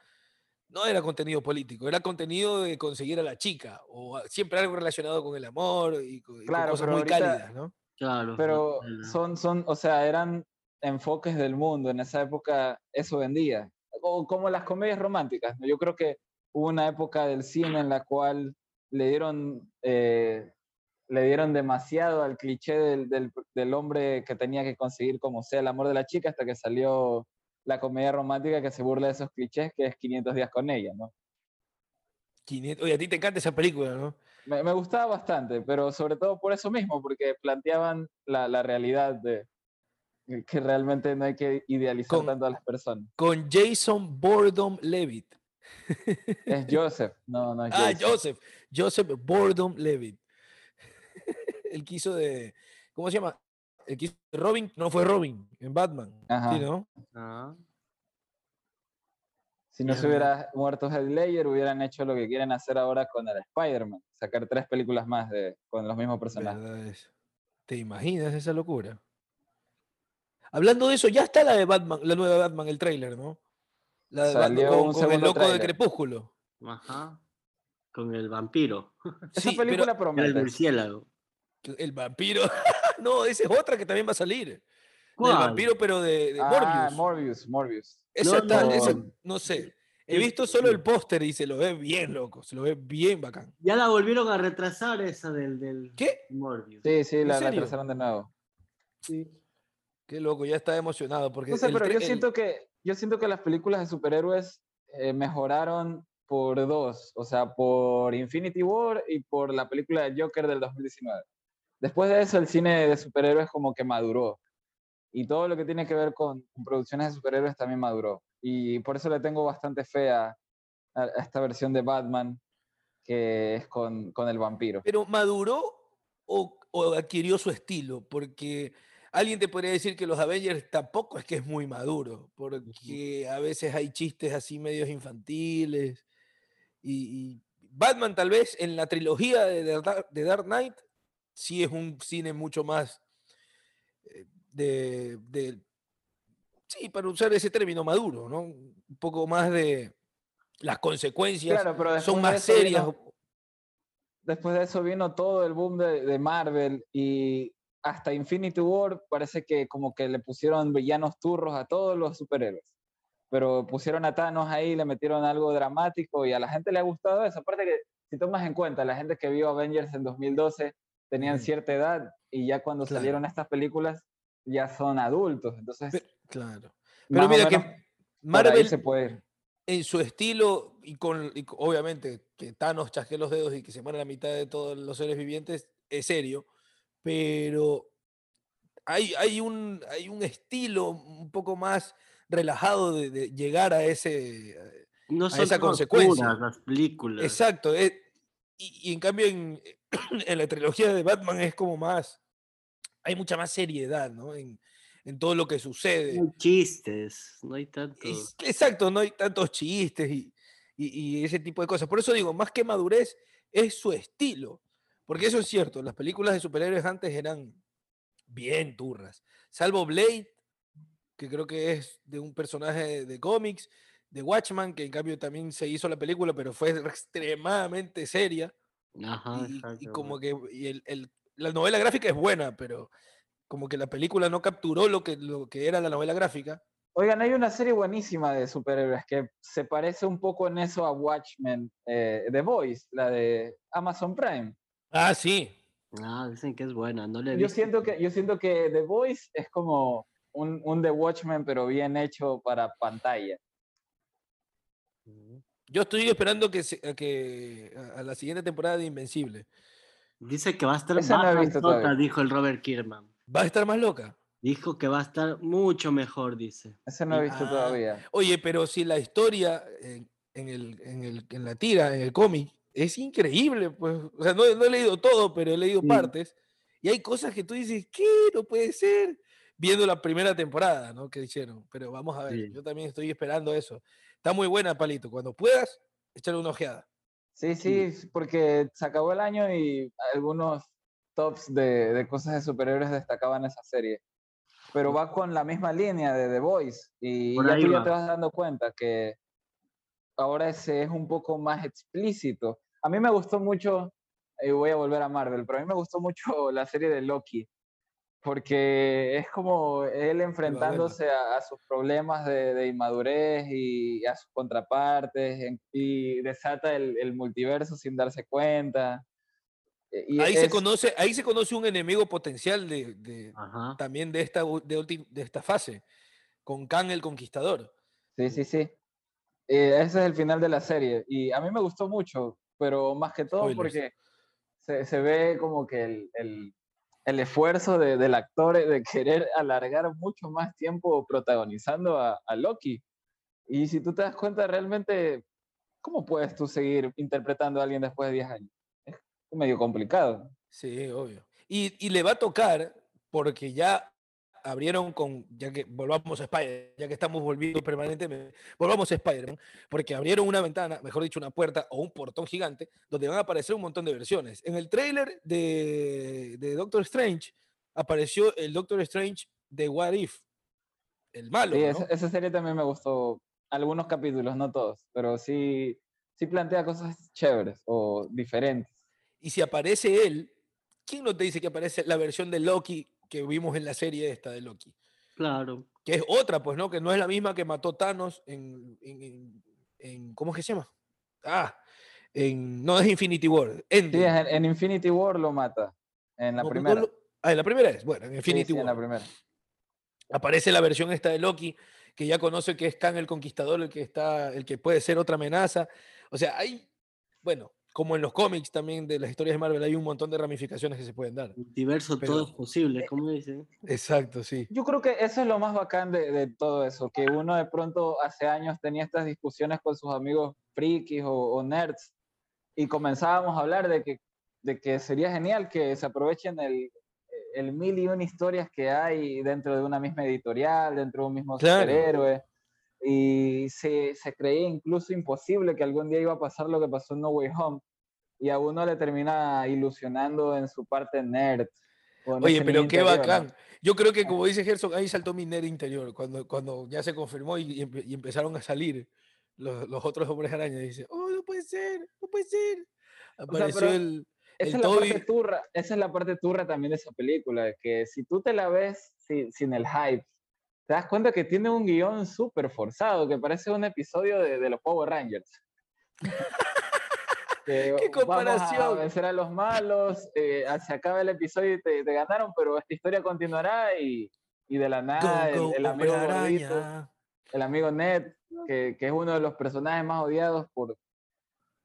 no era contenido político, era contenido de conseguir a la chica, o siempre algo relacionado con el amor y con, y con Claro, cosas muy ahorita- cálidas, ¿no? Claro. Pero son, son, o sea, eran enfoques del mundo. En esa época eso vendía. O como las comedias románticas. ¿no? Yo creo que hubo una época del cine en la cual le dieron, eh, le dieron demasiado al cliché del, del- del hombre que tenía que conseguir como sea el amor de la chica hasta que salió la comedia romántica que se burla de esos clichés que es 500 días con ella, ¿no? 500 Oye, a ti te encanta esa película, ¿no? Me, me gustaba bastante, pero sobre todo por eso mismo, porque planteaban la, la realidad de que realmente no hay que idealizar Con- tanto a las personas. Con Jason Boredom Levitt. Es Joseph, no, no es Ah, Jason. Joseph. Joseph Boredom Levitt. El que hizo de. ¿Cómo se llama? El que hizo de Robin. No fue Robin en Batman. Ajá. Sí, ¿no? Ah, Si no se hubiera muerto Heath Ledger, hubieran hecho lo que quieren hacer ahora con el Spider-Man, sacar tres películas más de, con los mismos personajes. ¿Te imaginas esa locura? Hablando de eso, ya está la de Batman, la nueva Batman, el tráiler, ¿no? La de Batman con, el loco de. Crepúsculo. Ajá. Con el vampiro. Esa Sí, película Era el murciélago. El vampiro. <laughs> no, esa es otra que también va a salir. El vampiro, pero de, de Ah, Morbius. Morbius, Morbius. Esa No, está- no. esa- no sé. He visto solo el póster y se lo ve bien loco, se lo ve bien bacán. Ya la volvieron a retrasar esa del, del ¿Qué? Morbius. Sí, sí, ¿En la serio? retrasaron de nuevo. Qué loco, ya está emocionado porque No sé, el pero yo el- siento que yo siento que las películas de superhéroes eh, mejoraron por dos, o sea, por Infinity War y por la película de Joker del 2019. Después de eso, el cine de superhéroes como que maduró. Y todo lo que tiene que ver con, producciones de superhéroes también maduró. Y por eso le tengo bastante fe a, esta versión de Batman que es con, el vampiro. Pero maduró o, adquirió su estilo, porque alguien te podría decir que los Avengers tampoco es que es muy maduro, porque a veces hay chistes así medios infantiles. Y, Batman tal vez en la trilogía de Dark Knight sí es un cine mucho más eh, de, de- sí, para usar ese término maduro, ¿no? Un poco más de las consecuencias Claro, pero son de más eso serias. vino- después de eso vino todo el boom de, de Marvel y hasta Infinity War parece que como que le pusieron villanos turros a todos los superhéroes. Pero pusieron a Thanos ahí, le metieron algo dramático y a la gente le ha gustado eso. Aparte que, si tomas en cuenta, la gente que vio Avengers en 2012 tenían cierta edad y ya cuando Claro. salieron estas películas ya son adultos. Entonces, Claro. Pero mira que Marvel se puede ir. en su estilo y con y obviamente que Thanos chasque los dedos y que se muera la mitad de todos los seres vivientes es serio, pero hay, hay, un, hay un estilo un poco más relajado de, de llegar a ese eh, No a son esa consecuencia. las películas. Exacto. eh, y, y en cambio en, <coughs> en la trilogía de Batman es como más, hay mucha más seriedad, ¿no? En, en todo lo que sucede. No hay chistes, no hay tanto. Es- exacto, no hay tantos chistes y, y- y ese tipo de cosas. Por eso digo, más que madurez, es su estilo. Porque eso es cierto, las películas de superhéroes antes eran bien turras. Salvo Blade, que creo que es de un personaje de, de cómics, de Watchman, que en cambio también se hizo la película, pero fue extremadamente seria. Ajá, y, como que y el- el- la novela gráfica es buena, pero como que la película no capturó lo que, lo que era la novela gráfica. Oigan, hay una serie buenísima de superhéroes que se parece un poco en eso a Watchmen, eh, The Voice, la de Amazon Prime. Ah, sí. Ah, dicen que es buena, no le he Yo visto. siento que, yo siento que The Voice es como un, un The Watchmen, pero bien hecho para pantalla. Yo estoy esperando que, se- a que a- a la siguiente temporada de Invencible. Dice que va a estar Esa más todavía. dijo el Robert Kierman. ¿Va a estar más loca? Dijo que va a estar mucho mejor, dice. Ese no he visto Ah, todavía. Oye, pero si la historia en, en el, en, el- en la tira, en el cómic, es increíble, pues. O sea, no, no he leído todo, pero he leído Sí. partes. Y hay cosas que tú dices, ¿qué? No puede ser. Viendo la primera temporada, ¿no? Que hicieron. Pero vamos a ver, Sí. yo también estoy esperando eso. Está muy buena, Palito. Cuando puedas, échale una ojeada. Sí, sí, porque se acabó el año y algunos tops de, de cosas de superhéroes destacaban esa serie. Pero va con la misma línea de The Voice y Por ya tú ya te vas dando cuenta que ahora ese es un poco más explícito. A mí me gustó mucho, y voy a volver a Marvel, pero a mí me gustó mucho <laughs> la serie de Loki, porque es como él enfrentándose a, a sus problemas de, de inmadurez y a sus contrapartes en- y desata el, el multiverso sin darse cuenta. Y ahí, se es- conoce, ahí se conoce un enemigo potencial de, de- también de esta, de, ulti- de esta fase, con Khan el Conquistador. Sí, sí, sí. Eh, ese es el final de la serie. Y a mí me gustó mucho, pero más que todo Spoilers. porque se, se ve como que el, el- el esfuerzo de- del actor de querer alargar mucho más tiempo protagonizando a, Loki. Y si tú te das cuenta, realmente, ¿cómo puedes tú seguir interpretando a alguien después de 10 años? Es medio complicado. Sí, obvio. Y, y le va a tocar porque ya abrieron con, ya que volvamos a Spider, ya que estamos volviendo permanentemente, volvamos a Spider-Man, porque abrieron una ventana, mejor dicho, una puerta o un portón gigante, donde van a aparecer un montón de versiones. En el tráiler de, de Doctor Strange apareció el Doctor Strange de What If, el malo, Sí, ¿no? esa, esa serie también me gustó. Algunos capítulos, no todos, pero sí, sí plantea cosas chéveres o diferentes. Y si aparece él, ¿quién no te dice que aparece la versión de Loki que vimos en la serie esta de Loki? Claro. que es otra, pues, ¿no? Que no es la misma que mató Thanos en, en, en- ¿cómo es que se llama? Ah, en, no es Infinity War, Sí, en, en Infinity War lo mata. En la No, no primera. lo- ah, en la primera es, bueno, en Sí, Infinity sí, en la War. primera. Aparece la versión esta de Loki, que ya conoce que es Khan el Conquistador, el que está, el que puede ser otra amenaza. O sea, hay, bueno, como en los cómics también de las historias de Marvel, hay un montón de ramificaciones que se pueden dar. Todo Pero- es posible, como dicen. Exacto, sí. Yo creo que eso es lo más bacán de, de todo eso, que uno de pronto hace años tenía estas discusiones con sus amigos frikis o, o nerds y comenzábamos a hablar de que, de que sería genial que se aprovechen el, el mil y una historias que hay dentro de una misma editorial, dentro de un mismo Claro. superhéroe. Y se, se creía incluso imposible que algún día iba a pasar lo que pasó en No Way Home. Y a uno le termina ilusionando en su parte nerd. o Oye, pero qué interior, ¿no? bacán. Yo creo que, como dice Herzog, ahí saltó mi nerd interior, cuando, cuando ya se confirmó y, y empe- y empezaron a salir los, los otros hombres arañas. Y dice, oh, no puede ser, no puede ser. Apareció pero- el, esa es, la parte turra, esa es la parte turra también de esa película, que si tú te la ves sin, sin el hype, te das cuenta que tiene un guion súper forzado, que parece un episodio de, de los Power Rangers. <laughs> Que ¿Qué comparación? Vamos a vencer a los malos, eh, se acaba el episodio y te, te ganaron, pero esta historia continuará y, y de la nada Go, go, el, el amigo gordito, el amigo Ned, que, que es uno de los personajes más odiados por,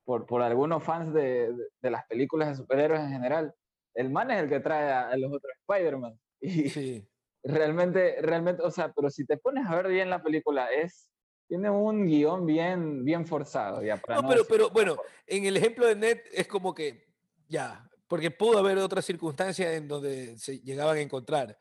por, por algunos fans de, de- de las películas de superhéroes en general. El man es el que trae a, a los otros Spider-Man. <laughs> Y Sí. Realmente, realmente, o sea, pero si te pones a ver bien la película, es, tiene un guion bien, bien forzado. Ya, para No, no pero, pero bueno, en el ejemplo de Ned es como que ya, porque pudo haber otras circunstancias en donde se llegaban a encontrar.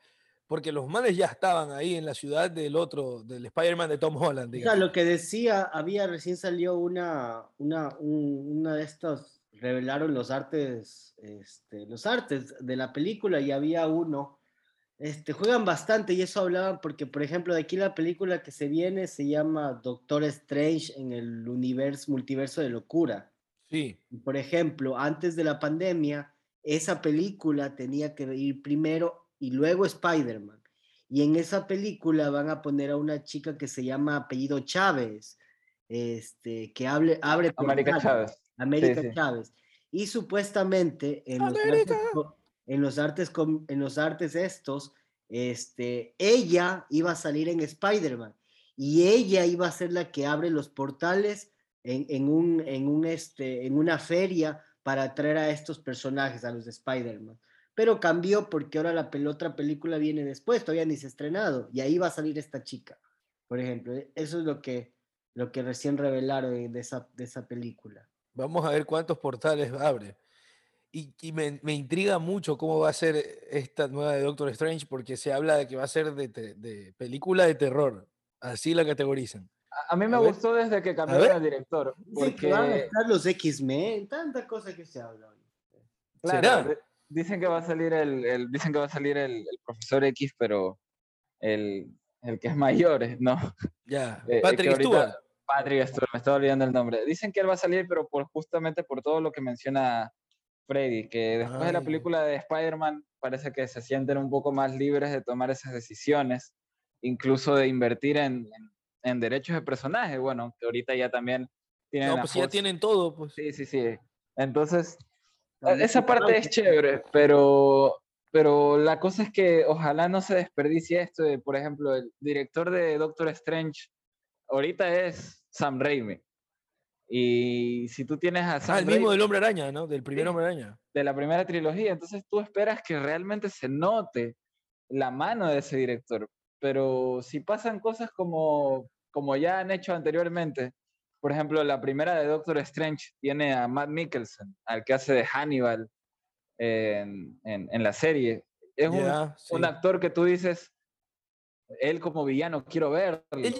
Porque los males ya estaban ahí en la ciudad del otro, del Spider-Man de Tom Holland, O sea, digamos. lo que decía, había recién salió una, una, un- una de estas, revelaron los artes, este, los artes de la película y había uno, este, juegan bastante y eso hablaban porque, por ejemplo, de aquí la película que se viene se llama Doctor Strange en el universo, multiverso de locura. Sí. Por ejemplo, antes de la pandemia, esa película tenía que ir primero y luego Spider-Man. Y en esa película van a poner a una chica que se llama apellido Chávez, este, que hable, abre América. Chávez. América Sí, sí. Chávez. Y supuestamente en los, artes, co- en los artes en los artes estos, este, ella iba a salir en Spider-Man y ella iba a ser la que abre los portales en, un, en, un, este, en una feria para atraer a estos personajes, a los de Spider-Man. Pero cambió porque ahora la otra película viene después, todavía ni se ha estrenado, y ahí va a salir esta chica, por ejemplo. Eso es lo que, lo que recién revelaron de esa, de esa película. Vamos a ver cuántos portales abre. Y, y me, me intriga mucho cómo va a ser esta nueva de Doctor Strange, porque se habla de que va a ser de, te- de película de terror. Así la categorizan. A, a mí me A ver. gustó desde que ver. cambiaron al director. Dicen que van a Porque, estar los X-Men, tanta cosa que se habla hoy. claro, ¿Será? dicen que va a salir el, el- dicen que va a salir el, el profesor X, pero el, el que es mayor, eh, ¿no? Ya. <laughs> Eh, eh, que Patrick ahorita- Stewart. Patrick Stewart, me estaba olvidando el nombre. Dicen que él va a salir, pero por, justamente por todo lo que menciona Freddy, que después de la película de Spider-Man parece que se sienten un poco más libres de tomar esas decisiones, incluso de invertir en, en- en derechos de personaje. Bueno, que ahorita ya también tienen No, pues ya tienen todo, pues. Sí, sí, sí. Entonces, También esa parte es chévere, pero, pero la cosa es que ojalá no se desperdicie esto de, por ejemplo, el director de Doctor Strange ahorita es Sam Raimi. Y si tú tienes a Sam Ah, el mismo del Hombre Araña, ¿no? Del primer Sí. Hombre Araña. de la primera trilogía, entonces tú esperas que realmente se note la mano de ese director. Pero si pasan cosas como, como ya han hecho anteriormente, por ejemplo, la primera de Doctor Strange tiene a Matt Mikkelsen, al que hace de Hannibal en, en- en la serie. Es un, Ya, sí. un actor que tú dices, él como villano, quiero verlo. Él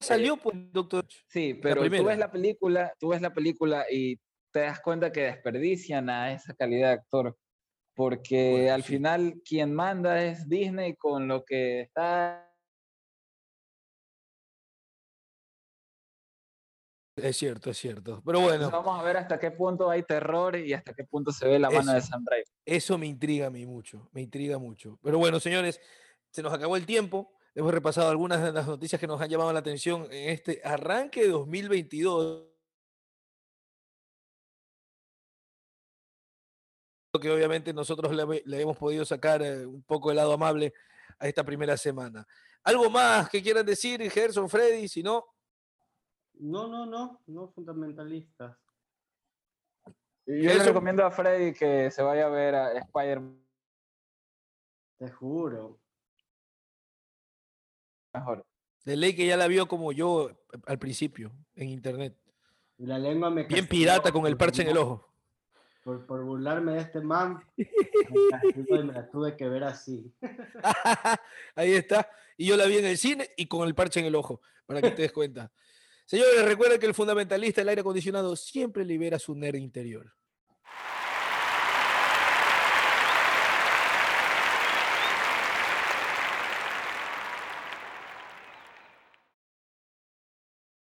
salió por Doctor Sí, pero tú ves la película, tú ves la película y te das cuenta que desperdician a esa calidad de actor, porque Bueno, al sí. final quien manda es Disney con lo que está Es cierto, es cierto. Pero Entonces bueno, vamos a ver hasta qué punto hay terror y hasta qué punto se ve la mano de. Sam Raimi. eso me intriga a mí mucho, me intriga mucho. Pero bueno, señores, se nos acabó el tiempo. Hemos repasado algunas de las noticias que nos han llamado la atención en este arranque de 2022. que obviamente nosotros le, le hemos podido sacar eh, un poco el lado amable a esta primera semana. ¿Algo más que quieran decir, Gerson, Freddy? Si no, No, no, no, no fundamentalistas. Yo le Eso- recomiendo a Freddy que se vaya a ver a Spider-Man Te juro. Mejor. de ley que ya la vio como yo eh, al principio en internet. Y la lengua me Bien pirata con el parche en el ojo. Por, por burlarme de este man. <laughs> Me me la tuve que ver así. <laughs> Ahí está. Y yo la vi en el cine y con el parche en el ojo, para que te des <laughs> cuenta. Señores, recuerden que el fundamentalista del aire acondicionado siempre libera su nerd interior.